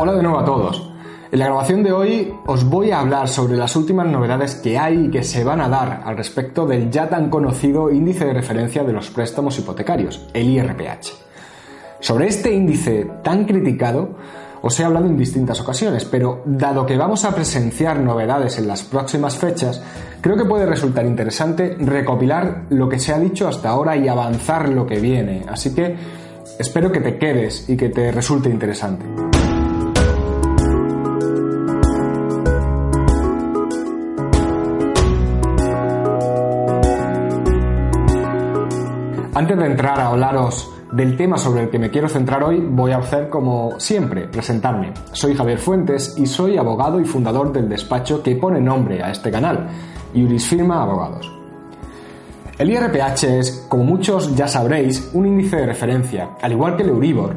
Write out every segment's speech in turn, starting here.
Hola de nuevo a todos. En la grabación de hoy os voy a hablar sobre las últimas novedades que hay y que se van a dar al respecto del ya tan conocido índice de referencia de los préstamos hipotecarios, el IRPH. Sobre este índice tan criticado os he hablado en distintas ocasiones, pero dado que vamos a presenciar novedades en las próximas fechas, creo que puede resultar interesante recopilar lo que se ha dicho hasta ahora y avanzar lo que viene. Así que espero que te quedes y que te resulte interesante. Antes de entrar a hablaros del tema sobre el que me quiero centrar hoy, voy a hacer como siempre, presentarme. Soy Javier Fuentes y soy abogado y fundador del despacho que pone nombre a este canal, Firma Abogados. El IRPH es, como muchos ya sabréis, un índice de referencia, al igual que el Euribor,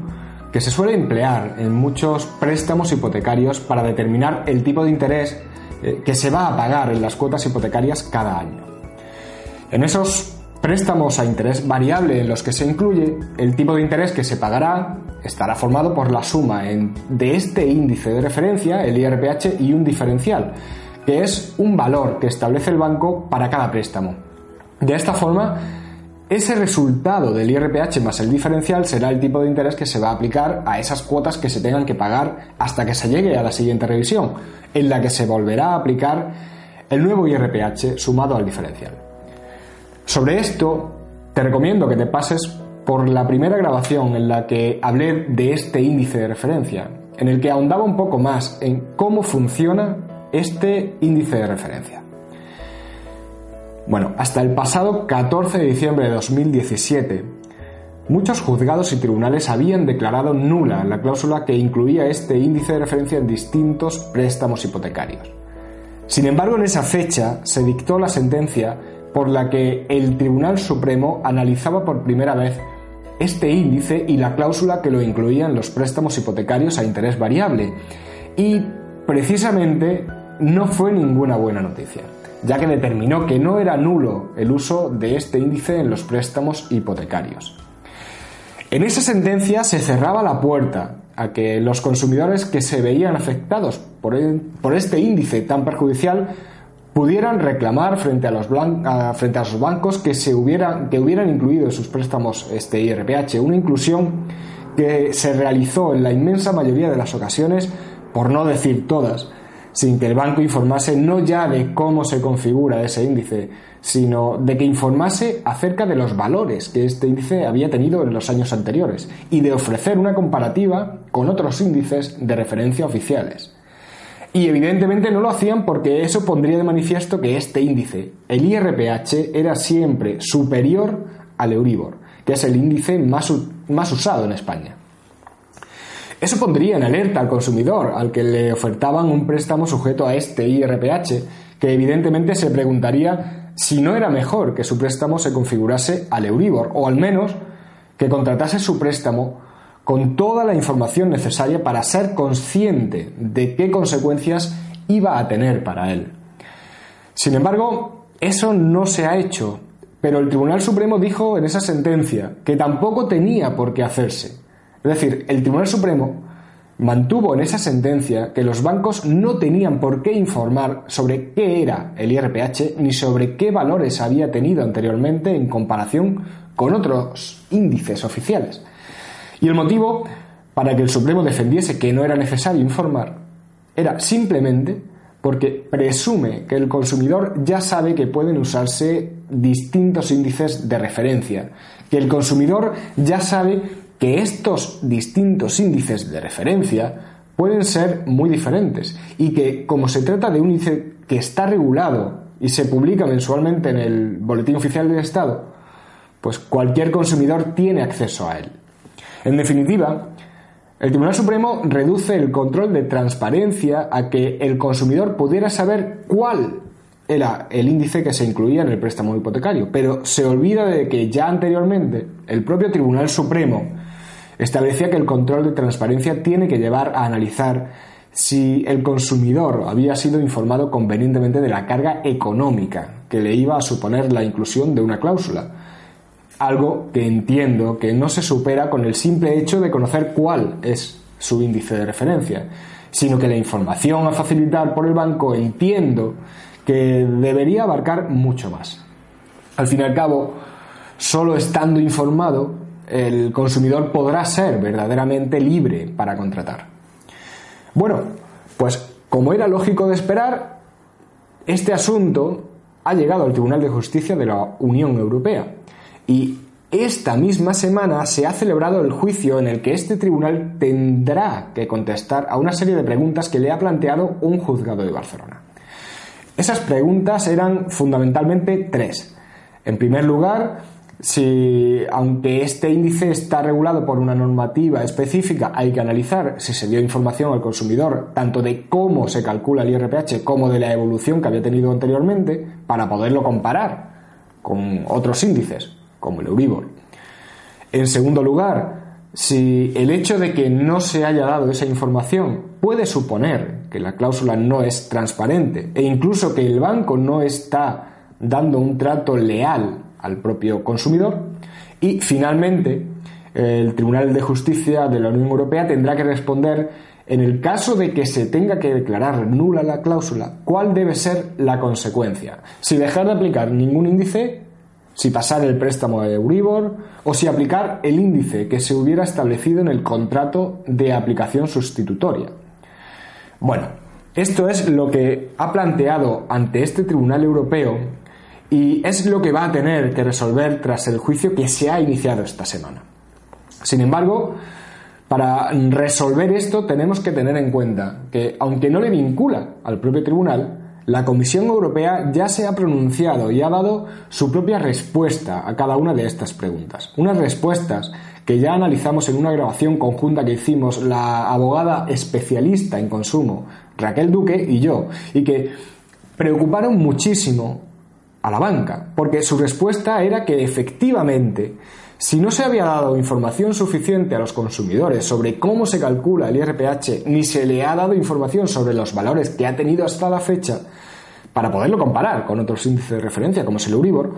que se suele emplear en muchos préstamos hipotecarios para determinar el tipo de interés eh, que se va a pagar en las cuotas hipotecarias cada año. En esos préstamos a interés variable en los que se incluye, el tipo de interés que se pagará estará formado por la suma de este índice de referencia, el IRPH, y un diferencial, que es un valor que establece el banco para cada préstamo. De esta forma, ese resultado del IRPH más el diferencial será el tipo de interés que se va a aplicar a esas cuotas que se tengan que pagar hasta que se llegue a la siguiente revisión, en la que se volverá a aplicar el nuevo IRPH sumado al diferencial. Sobre esto, te recomiendo que te pases por la primera grabación en la que hablé de este índice de referencia, en el que ahondaba un poco más en cómo funciona este índice de referencia. Bueno, hasta el pasado 14 de diciembre de 2017, muchos juzgados y tribunales habían declarado nula la cláusula que incluía este índice de referencia en distintos préstamos hipotecarios. Sin embargo, en esa fecha se dictó la sentencia por la que el Tribunal Supremo analizaba por primera vez este índice y la cláusula que lo incluía en los préstamos hipotecarios a interés variable. Y precisamente no fue ninguna buena noticia, ya que determinó que no era nulo el uso de este índice en los préstamos hipotecarios. En esa sentencia se cerraba la puerta a que los consumidores que se veían afectados por, por este índice tan perjudicial pudieran reclamar frente a los, frente a los bancos que, se hubieran, que hubieran incluido en sus préstamos este IRPH, una inclusión que se realizó en la inmensa mayoría de las ocasiones, por no decir todas, sin que el banco informase no ya de cómo se configura ese índice, sino de que informase acerca de los valores que este índice había tenido en los años anteriores y de ofrecer una comparativa con otros índices de referencia oficiales. Y evidentemente no lo hacían porque eso pondría de manifiesto que este índice, el IRPH, era siempre superior al Euribor, que es el índice más, más usado en España. Eso pondría en alerta al consumidor, al que le ofertaban un préstamo sujeto a este IRPH, que evidentemente se preguntaría si no era mejor que su préstamo se configurase al Euribor, o al menos que contratase su préstamo con toda la información necesaria para ser consciente de qué consecuencias iba a tener para él. Sin embargo, eso no se ha hecho, pero el Tribunal Supremo dijo en esa sentencia que tampoco tenía por qué hacerse. Es decir, el Tribunal Supremo mantuvo en esa sentencia que los bancos no tenían por qué informar sobre qué era el IRPH ni sobre qué valores había tenido anteriormente en comparación con otros índices oficiales. Y el motivo para que el Supremo defendiese que no era necesario informar era simplemente porque presume que el consumidor ya sabe que pueden usarse distintos índices de referencia, que el consumidor ya sabe que estos distintos índices de referencia pueden ser muy diferentes y que como se trata de un índice que está regulado y se publica mensualmente en el Boletín Oficial del Estado, pues cualquier consumidor tiene acceso a él. En definitiva, el Tribunal Supremo reduce el control de transparencia a que el consumidor pudiera saber cuál era el índice que se incluía en el préstamo hipotecario, pero se olvida de que ya anteriormente el propio Tribunal Supremo establecía que el control de transparencia tiene que llevar a analizar si el consumidor había sido informado convenientemente de la carga económica que le iba a suponer la inclusión de una cláusula. Algo que entiendo que no se supera con el simple hecho de conocer cuál es su índice de referencia, sino que la información a facilitar por el banco entiendo que debería abarcar mucho más. Al fin y al cabo, solo estando informado, el consumidor podrá ser verdaderamente libre para contratar. Bueno, pues como era lógico de esperar, este asunto ha llegado al Tribunal de Justicia de la Unión Europea y esta misma semana se ha celebrado el juicio en el que este tribunal tendrá que contestar a una serie de preguntas que le ha planteado un juzgado de Barcelona. Esas preguntas eran fundamentalmente tres. En primer lugar, si, aunque este índice está regulado por una normativa específica, hay que analizar si se dio información al consumidor tanto de cómo se calcula el IRPH como de la evolución que había tenido anteriormente para poderlo comparar con otros índices, como el Euribor. En segundo lugar, si el hecho de que no se haya dado esa información puede suponer que la cláusula no es transparente e incluso que el banco no está dando un trato leal al propio consumidor. Y finalmente, el Tribunal de Justicia de la Unión Europea tendrá que responder en el caso de que se tenga que declarar nula la cláusula, cuál debe ser la consecuencia. Si dejar de aplicar ningún índice si pasar el préstamo de Euribor o si aplicar el índice que se hubiera establecido en el contrato de aplicación sustitutoria. Bueno, esto es lo que ha planteado ante este Tribunal Europeo y es lo que va a tener que resolver tras el juicio que se ha iniciado esta semana. Sin embargo, para resolver esto tenemos que tener en cuenta que, aunque no le vincula al propio tribunal, la Comisión Europea ya se ha pronunciado y ha dado su propia respuesta a cada una de estas preguntas. Unas respuestas que ya analizamos en una grabación conjunta que hicimos la abogada especialista en consumo Raquel Duque y yo, y que preocuparon muchísimo a la banca, porque su respuesta era que efectivamente si no se había dado información suficiente a los consumidores sobre cómo se calcula el IRPH, ni se le ha dado información sobre los valores que ha tenido hasta la fecha, para poderlo comparar con otros índices de referencia, como es el Euribor,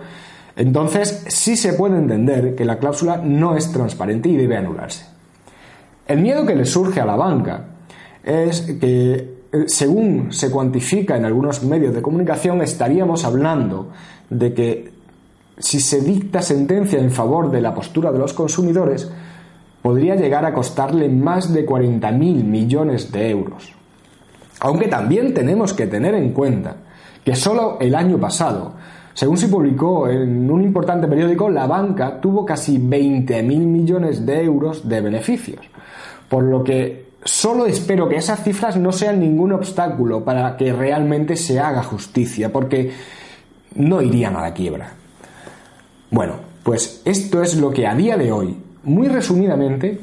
entonces sí se puede entender que la cláusula no es transparente y debe anularse. El miedo que le surge a la banca es que, eh, según se cuantifica en algunos medios de comunicación, estaríamos hablando de que si se dicta sentencia en favor de la postura de los consumidores, podría llegar a costarle más de 40.000 millones de euros. Aunque también tenemos que tener en cuenta que solo el año pasado, según se publicó en un importante periódico, la banca tuvo casi 20.000 millones de euros de beneficios. Por lo que solo espero que esas cifras no sean ningún obstáculo para que realmente se haga justicia, porque no irían a la quiebra. Bueno, pues esto es lo que a día de hoy, muy resumidamente,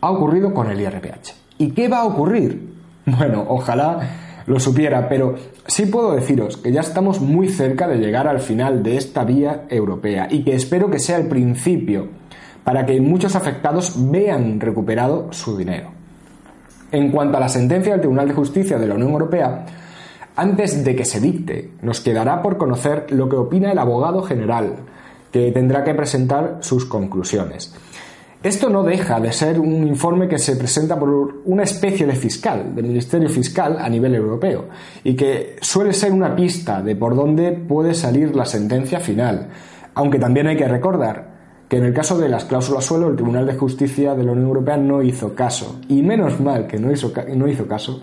ha ocurrido con el IRPH. ¿Y qué va a ocurrir? Bueno, ojalá lo supiera, pero sí puedo deciros que ya estamos muy cerca de llegar al final de esta vía europea y que espero que sea el principio para que muchos afectados vean recuperado su dinero. En cuanto a la sentencia del Tribunal de Justicia de la Unión Europea, antes de que se dicte, nos quedará por conocer lo que opina el abogado general, que tendrá que presentar sus conclusiones. Esto no deja de ser un informe que se presenta por una especie de fiscal, del Ministerio Fiscal a nivel europeo, y que suele ser una pista de por dónde puede salir la sentencia final, aunque también hay que recordar que en el caso de las cláusulas suelo el Tribunal de Justicia de la Unión Europea no hizo caso, y menos mal que no hizo, no hizo caso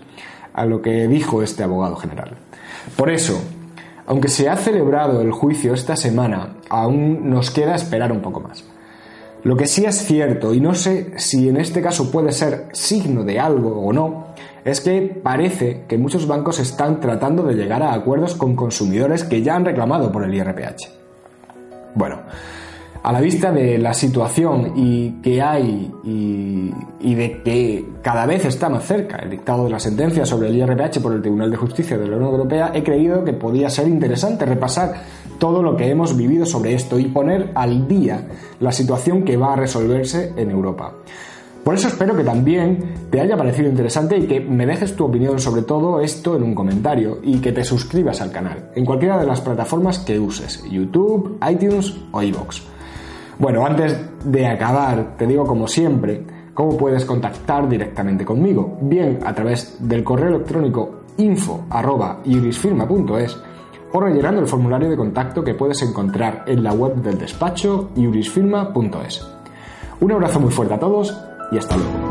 a lo que dijo este abogado general. Por eso, aunque se ha celebrado el juicio esta semana, aún nos queda esperar un poco más. Lo que sí es cierto, y no sé si en este caso puede ser signo de algo o no, es que parece que muchos bancos están tratando de llegar a acuerdos con consumidores que ya han reclamado por el IRPH. Bueno, a la vista de la situación y que hay y, de que cada vez está más cerca el dictado de la sentencia sobre el IRPH por el Tribunal de Justicia de la Unión Europea, he creído que podía ser interesante repasar todo lo que hemos vivido sobre esto y poner al día la situación que va a resolverse en Europa. Por eso espero que también te haya parecido interesante y que me dejes tu opinión sobre todo esto en un comentario y que te suscribas al canal en cualquiera de las plataformas que uses, YouTube, iTunes o iVoox. Bueno, antes de acabar, te digo como siempre, cómo puedes contactar directamente conmigo, bien a través del correo electrónico info.iurisfirma.es o rellenando el formulario de contacto que puedes encontrar en la web del despacho iurisfirma.es. Un abrazo muy fuerte a todos y hasta luego.